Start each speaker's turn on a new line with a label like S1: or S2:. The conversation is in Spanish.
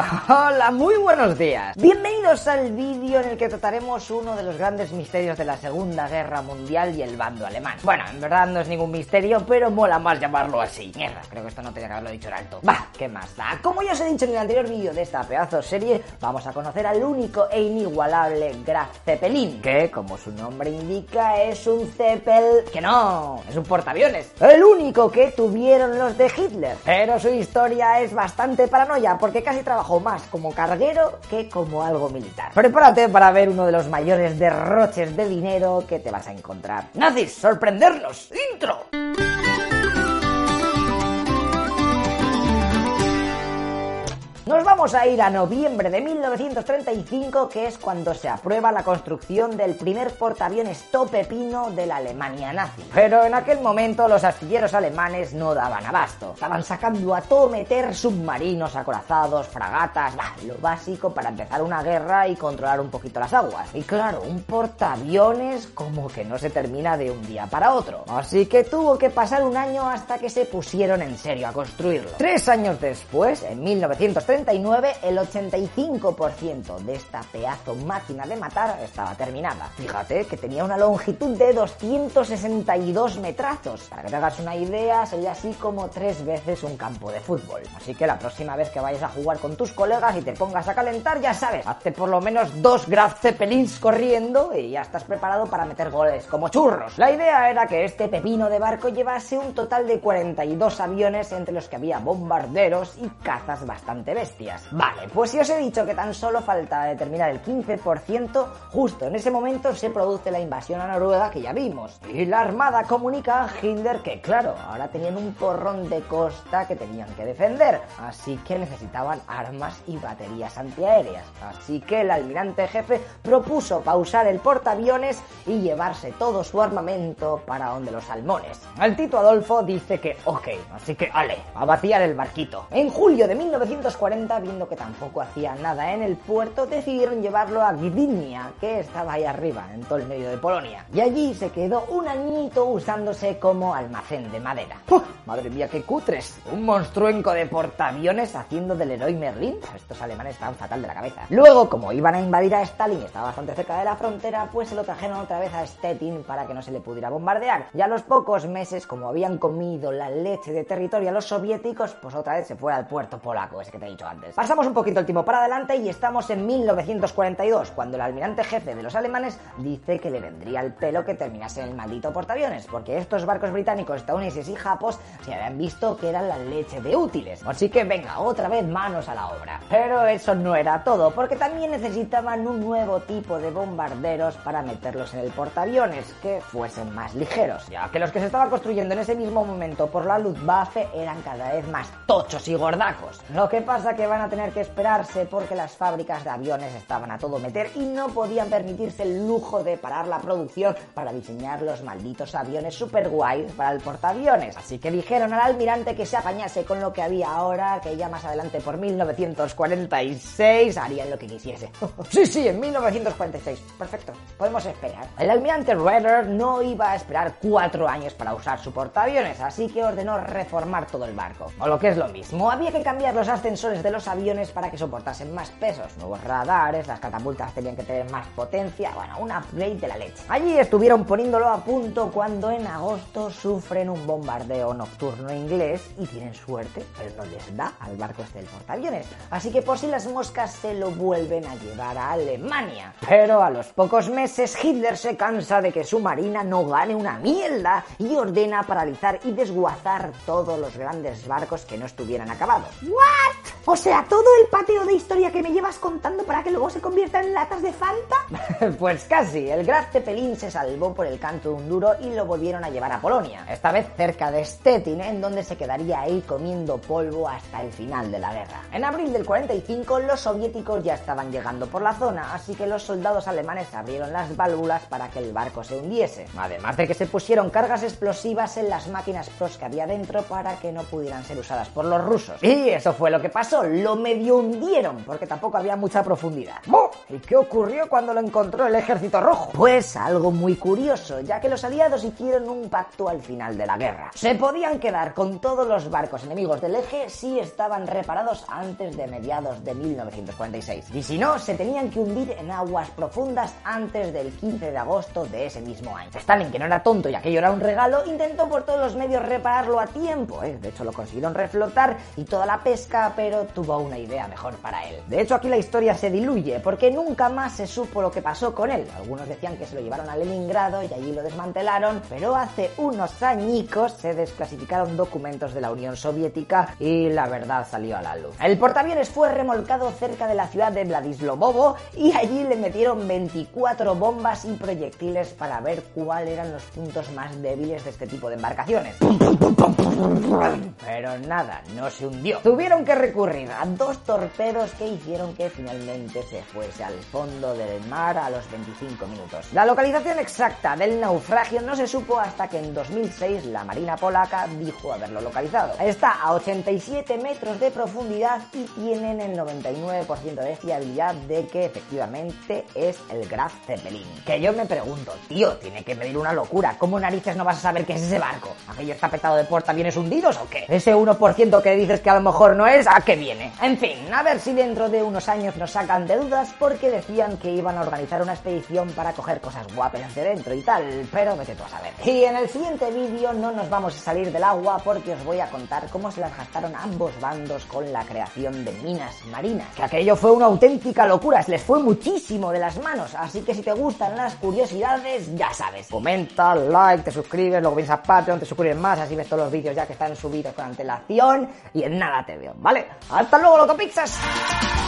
S1: Hola, muy buenos días. Bienvenidos al vídeo en el que trataremos uno de los grandes misterios de la Segunda Guerra Mundial y el bando alemán. Bueno, en verdad no es ningún misterio, pero mola más llamarlo así. Mierda, creo que esto no tenía que haberlo dicho en alto. Va, ¿qué más da? Como ya os he dicho en el anterior vídeo de esta pedazo serie, vamos a conocer al único e inigualable Graf Zeppelin, que, como su nombre indica, es un Zeppel... que no, es un portaaviones. El único que tuvieron los de Hitler. Pero su historia es bastante paranoia, porque casi más como carguero que como algo militar. Prepárate para ver uno de los mayores derroches de dinero que te vas a encontrar. ¡Nazis, sorprendernos! ¡Intro! Vamos a ir a noviembre de 1935, que es cuando se aprueba la construcción del primer portaaviones topepino de la Alemania nazi. Pero en aquel momento los astilleros alemanes no daban abasto. Estaban sacando a todo meter submarinos, acorazados, fragatas, bah, lo básico para empezar una guerra y controlar un poquito las aguas. Y claro, un portaaviones como que no se termina de un día para otro. Así que tuvo que pasar un año hasta que se pusieron en serio a construirlo. Tres años después, en 1935, el 85% de esta pedazo máquina de matar estaba terminada. Fíjate que tenía una longitud de 262 metrazos. Para que te hagas una idea, sería así como tres veces un campo de fútbol. Así que la próxima vez que vayas a jugar con tus colegas y te pongas a calentar, ya sabes, hazte por lo menos dos Graf Zeppelins corriendo y ya estás preparado para meter goles como churros. La idea era que este pepino de barco llevase un total de 42 aviones entre los que había bombarderos y cazas bastante bestias. Vale, pues si os he dicho que tan solo falta determinar el 15%, justo en ese momento se produce la invasión a Noruega que ya vimos. Y la Armada comunica a Hitler que, claro, ahora tenían un porrón de costa que tenían que defender, así que necesitaban armas y baterías antiaéreas. Así que el almirante jefe propuso pausar el portaaviones y llevarse todo su armamento para donde los salmones. El Tito Adolfo dice que ok, así que ale, a vaciar el barquito. En julio de 1940 viendo que tampoco hacía nada en el puerto, decidieron llevarlo a Gdynia, que estaba ahí arriba, en todo el medio de Polonia. Y allí se quedó un añito usándose como almacén de madera. Madre mía, qué cutres. Un monstruenco de portaaviones haciendo del héroe Merlin. Estos alemanes estaban fatal de la cabeza. Luego, como iban a invadir a Stalin y estaba bastante cerca de la frontera, pues se lo trajeron otra vez a Stettin para que no se le pudiera bombardear. Y a los pocos meses, como habían comido la leche de territorio a los soviéticos, pues otra vez se fue al puerto polaco, ese que te he dicho antes. Pasamos un poquito el tiempo para adelante y estamos en 1942, cuando el almirante jefe de los alemanes dice que le vendría el pelo que terminase en el maldito portaaviones, porque estos barcos británicos, estadounidenses y japos se habían visto que eran la leche de útiles. Así que venga, otra vez manos a la obra. Pero eso no era todo, porque también necesitaban un nuevo tipo de bombarderos para meterlos en el portaaviones, que fuesen más ligeros, ya que los que se estaban construyendo en ese mismo momento por la Luftwaffe eran cada vez más tochos y gordacos. Lo que pasa que van a tener que esperarse porque las fábricas de aviones estaban a todo meter y no podían permitirse el lujo de parar la producción para diseñar los malditos aviones super guays para el portaaviones. Así que dijeron al almirante que se apañase con lo que había ahora, que ya más adelante por 1946 harían lo que quisiese. sí, sí, en 1946. Perfecto, podemos esperar. El almirante Redder no iba a esperar cuatro años para usar su portaaviones, así que ordenó reformar todo el barco. O lo que es lo mismo, había que cambiar los ascensores de los aviones para que soportasen más pesos, nuevos radares, las catapultas tenían que tener más potencia, bueno, un upgrade de la leche. Allí estuvieron poniéndolo a punto cuando en agosto sufren un bombardeo nocturno inglés y tienen suerte, pero no les da al barco este del portaaviones. Así que por si las moscas se lo vuelven a llevar a Alemania. Pero a los pocos meses Hitler se cansa de que su marina no gane una mierda y ordena paralizar y desguazar todos los grandes barcos que no estuvieran acabados. ¿What? O sea, todo el pateo de historia que me llevas contando para que luego se convierta en latas de Fanta. pues casi, el Graf Zeppelin se salvó por el canto de un duro y lo volvieron a llevar a Polonia, esta vez cerca de Stettin, en donde se quedaría ahí comiendo polvo hasta el final de la guerra. En abril del 45 los soviéticos ya estaban llegando por la zona, así que los soldados alemanes abrieron las válvulas para que el barco se hundiese, además de que se pusieron cargas explosivas en las máquinas pros que había dentro para que no pudieran ser usadas por los rusos. Y eso fue lo que pasó, medio hundieron, porque tampoco había mucha profundidad. ¿Y qué ocurrió cuando lo encontró el ejército rojo? Pues algo muy curioso, ya que los aliados hicieron un pacto al final de la guerra. Se podían quedar con todos los barcos enemigos del eje si estaban reparados antes de mediados de 1946. Y si no, se tenían que hundir en aguas profundas antes del 15 de agosto de ese mismo año. Stalin, que no era tonto y aquello era un regalo, intentó por todos los medios repararlo a tiempo. ¿eh? De hecho, lo consiguieron reflotar y toda la pesca, pero tuvo una idea mejor para él. De hecho, aquí la historia se diluye, porque nunca más se supo lo que pasó con él. Algunos decían que se lo llevaron a Leningrado y allí lo desmantelaron, pero hace unos añicos se desclasificaron documentos de la Unión Soviética y la verdad salió a la luz. El portaaviones fue remolcado cerca de la ciudad de Vladislovovo y allí le metieron 24 bombas y proyectiles para ver cuáles eran los puntos más débiles de este tipo de embarcaciones. Pero nada, no se hundió. Tuvieron que recurrir a dos torpedos que hicieron que finalmente se fuese al fondo del mar a los 25 minutos. La localización exacta del naufragio no se supo hasta que en 2006 la Marina polaca dijo haberlo localizado. Está a 87 metros de profundidad y tienen el 99% de fiabilidad de que efectivamente es el Graf Zeppelin. Que yo me pregunto, tío, tiene que medir una locura. ¿Cómo narices no vas a saber qué es ese barco? ¿Aquello está petado de portaaviones hundidos o qué? Ese 1% que dices que a lo mejor no es, ¿a qué viene? En fin, a ver si dentro de unos años nos sacan de dudas porque decían que iban a organizar una expedición para coger cosas guapas de dentro y tal, pero vete tú a saber. Y en el siguiente vídeo no nos vamos a salir del agua porque os voy a contar cómo se las gastaron ambos bandos con la creación de minas marinas. Que aquello fue una auténtica locura, les fue muchísimo de las manos, así que si te gustan las curiosidades, ya sabes. Comenta, like, te suscribes, luego vienes a Patreon, te suscribes más, así ves todos los vídeos ya que están subidos con antelación y en nada te veo, ¿vale? ¡Hasta luego, loco pizzas!